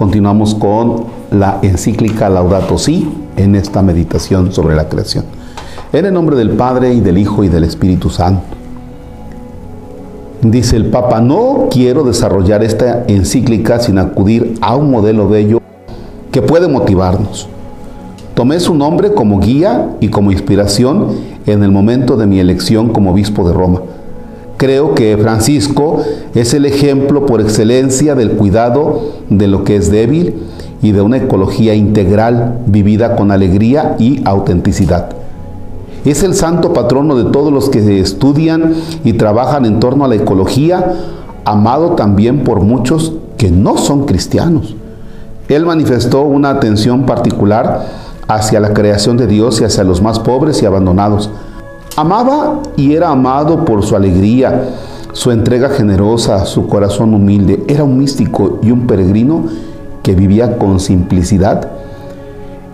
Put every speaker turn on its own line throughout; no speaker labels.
Continuamos con la encíclica Laudato Si en esta meditación sobre la creación. En el nombre del Padre y del Hijo y del Espíritu Santo. Dice el Papa, no quiero desarrollar esta encíclica sin acudir a un modelo bello que puede motivarnos. Tomé su nombre como guía y como inspiración en el momento de mi elección como obispo de Roma. Creo que Francisco es el ejemplo por excelencia del cuidado de lo que es débil y de una ecología integral vivida con alegría y autenticidad. Es el santo patrono de todos los que estudian y trabajan en torno a la ecología, amado también por muchos que no son cristianos. Él manifestó una atención particular hacia la creación de Dios y hacia los más pobres y abandonados. Amaba y era amado por su alegría, su entrega generosa, su corazón humilde. Era un místico y un peregrino que vivía con simplicidad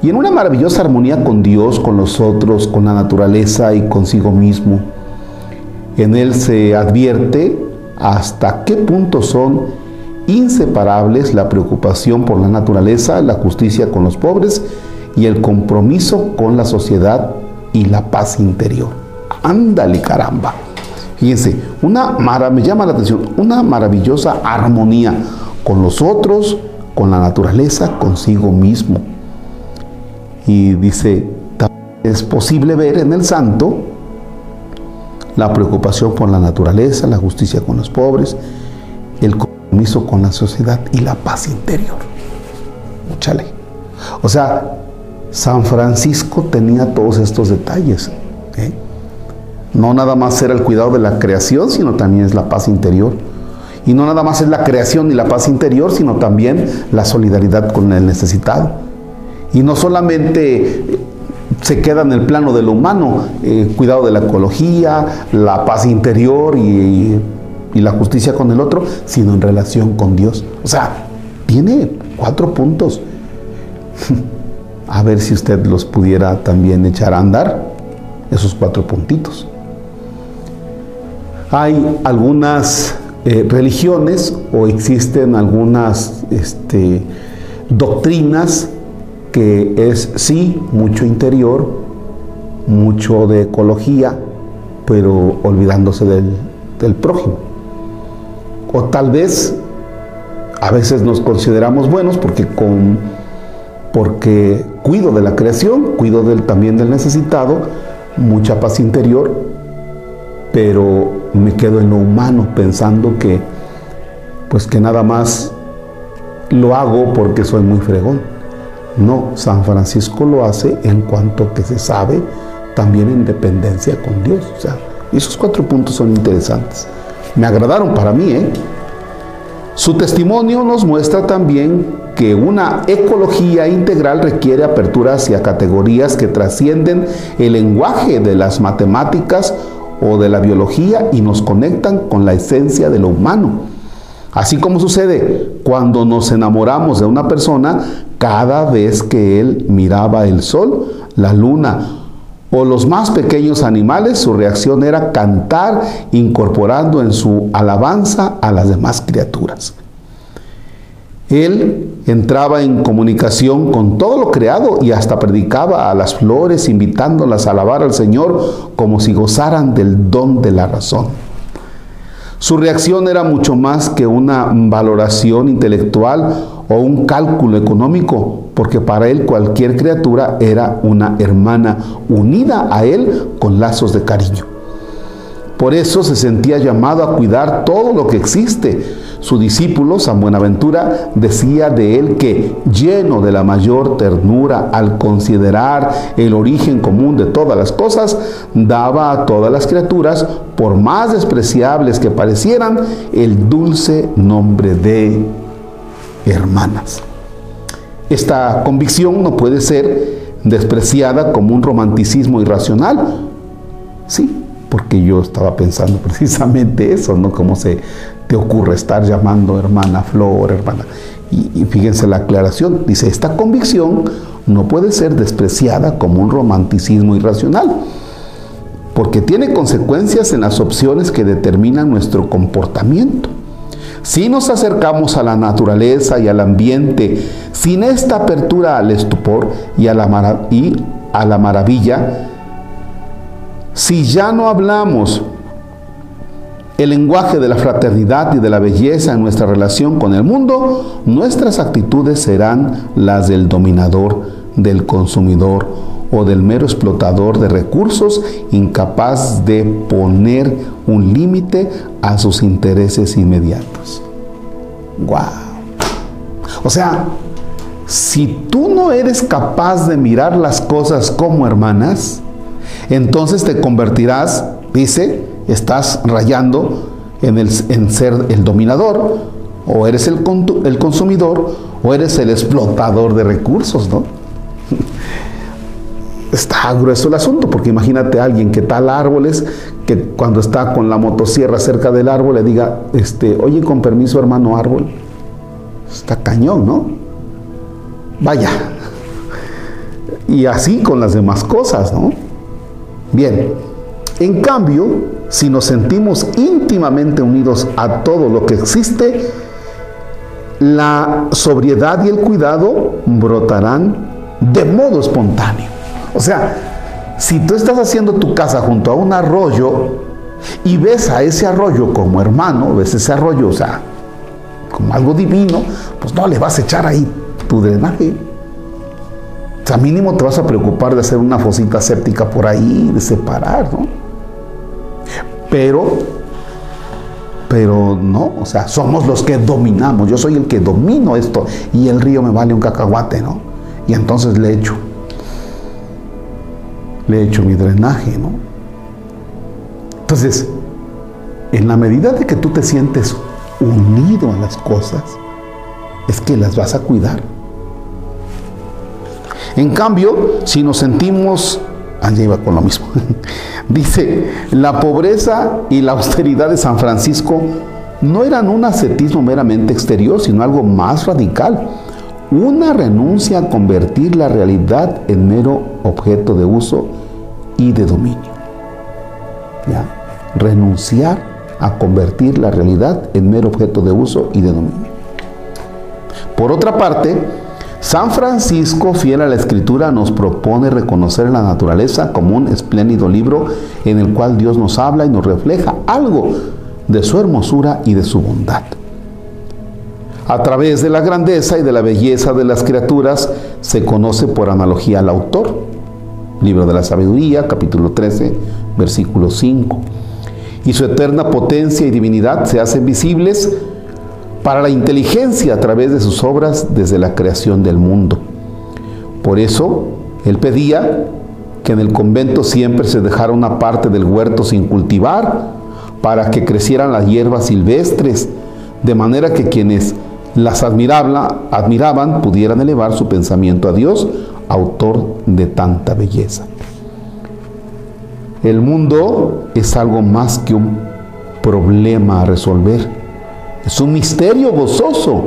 y en una maravillosa armonía con Dios, con los otros, con la naturaleza y consigo mismo. En él se advierte hasta qué punto son inseparables la preocupación por la naturaleza, la justicia con los pobres y el compromiso con la sociedad y la paz interior. Ándale caramba. Fíjense, una me llama la atención, una maravillosa armonía con los otros, con la naturaleza, consigo mismo. Y dice, es posible ver en el santo la preocupación por la naturaleza, la justicia con los pobres, el compromiso con la sociedad y la paz interior. O sea, San Francisco tenía todos estos detalles. ¿eh? No nada más era el cuidado de la creación, sino también es la paz interior. Y no nada más es la creación y la paz interior, sino también la solidaridad con el necesitado y no solamente se queda en el plano de lo humano, eh, cuidado de la ecología, la paz interior y, y, la justicia con el otro, sino en relación con Dios. O sea, tiene cuatro puntos. a ver si usted los pudiera también echar a andar, esos cuatro puntitos. Hay algunas eh, religiones o existen algunas este, doctrinas que es sí mucho interior, mucho de ecología, pero olvidándose del, prójimo. O tal vez a veces nos consideramos buenos porque, con, porque cuido de la creación, cuido también del necesitado, mucha paz interior, pero me quedo en lo humano pensando que pues que nada más lo hago porque soy muy fregón. No, San Francisco lo hace en cuanto que se sabe también en dependencia con Dios. O sea, esos cuatro puntos son interesantes. Me agradaron para mí, ¿eh? Su testimonio nos muestra también que una ecología integral requiere apertura hacia categorías que trascienden el lenguaje de las matemáticas o de la biología y nos conectan con la esencia de lo humano. Así como sucede cuando nos enamoramos de una persona, cada vez que él miraba el sol, la luna o los más pequeños animales, su reacción era cantar incorporando en su alabanza a las demás criaturas. Él entraba en comunicación con todo lo creado y hasta predicaba a las flores invitándolas a alabar al Señor como si gozaran del don de la razón. Su reacción era mucho más que una valoración intelectual o un cálculo económico, porque para él cualquier criatura era una hermana unida a él con lazos de cariño. Por eso se sentía llamado a cuidar todo lo que existe, su discípulo, San Buenaventura, decía de él que, lleno de la mayor ternura al considerar el origen común de todas las cosas, daba a todas las criaturas, por más despreciables que parecieran, el dulce nombre de hermanas. Esta convicción no puede ser despreciada como un romanticismo irracional. Sí, porque yo estaba pensando precisamente eso, ¿no? Cómo se te ocurre estar llamando hermana Flor, hermana. Y, fíjense la aclaración, dice, esta convicción no puede ser despreciada como un romanticismo irracional, porque tiene consecuencias en las opciones que determinan nuestro comportamiento. Si nos acercamos a la naturaleza y al ambiente sin esta apertura al estupor y a la, y a la maravilla, si ya no hablamos el lenguaje de la fraternidad y de la belleza en nuestra relación con el mundo, nuestras actitudes serán las del dominador, del consumidor o del mero explotador de recursos incapaz de poner un límite a sus intereses inmediatos. ¡Wow! O sea, si tú no eres capaz de mirar las cosas como hermanas, entonces te convertirás, dice, estás rayando en, el, en ser el dominador, o eres el, el consumidor, o eres el explotador de recursos, ¿no? Está grueso el asunto, porque imagínate a alguien que tala árboles, que cuando está con la motosierra cerca del árbol le diga, este, oye, con permiso, hermano árbol. Está cañón, ¿no? Vaya. Y así con las demás cosas, ¿no? Bien, en cambio, si nos sentimos íntimamente unidos a todo lo que existe, la sobriedad y el cuidado brotarán de modo espontáneo. O sea, si tú estás haciendo tu casa junto a un arroyo y ves a ese arroyo como hermano, ves ese arroyo, o sea, como algo divino, pues no le vas a echar ahí tu drenaje. O sea, mínimo te vas a preocupar de hacer una fosita séptica por ahí, de separar, ¿no? Pero, pero no, o sea, somos los que dominamos. Yo soy el que domino esto y el río me vale un cacahuate, ¿no? Y entonces le echo, le echo mi drenaje, ¿no? Entonces, en la medida de que tú te sientes unido a las cosas, es que las vas a cuidar. En cambio, si nos sentimos, allá iba con lo mismo, dice, la pobreza y la austeridad de San Francisco no eran un ascetismo meramente exterior, sino algo más radical, una renuncia a convertir la realidad en mero objeto de uso y de dominio. ¿Ya? Renunciar a convertir la realidad en mero objeto de uso y de dominio. Por otra parte, San Francisco, fiel a la escritura, nos propone reconocer la naturaleza como un espléndido libro en el cual Dios nos habla y nos refleja algo de su hermosura y de su bondad. A través de la grandeza y de la belleza de las criaturas se conoce por analogía al autor. Libro de la Sabiduría, capítulo 13, versículo 5. Y su eterna potencia y divinidad se hacen visibles para la inteligencia a través de sus obras desde la creación del mundo. Por eso, él pedía que en el convento siempre se dejara una parte del huerto sin cultivar para que crecieran las hierbas silvestres, de manera que quienes las admiraban pudieran elevar su pensamiento a Dios, autor de tanta belleza. El mundo es algo más que un problema a resolver es un misterio gozoso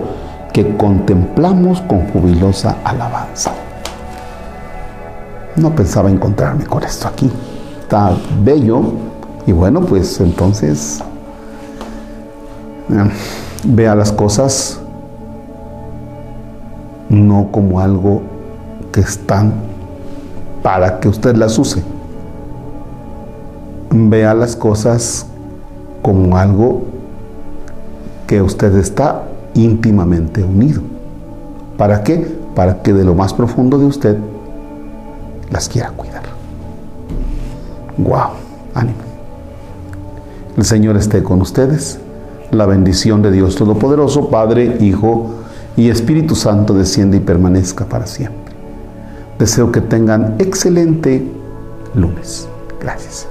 que contemplamos con jubilosa alabanza. No pensaba encontrarme con esto aquí. Está bello. Y bueno, pues entonces eh, vea las cosas no como algo que están para que usted las use. Vea las cosas como algo que usted está íntimamente unido. ¿Para qué? Para que de lo más profundo de usted las quiera cuidar. ¡Wow! Ánimo. El Señor esté con ustedes. La bendición de Dios Todopoderoso, Padre, Hijo y Espíritu Santo desciende y permanezca para siempre. Deseo que tengan excelente lunes. Gracias.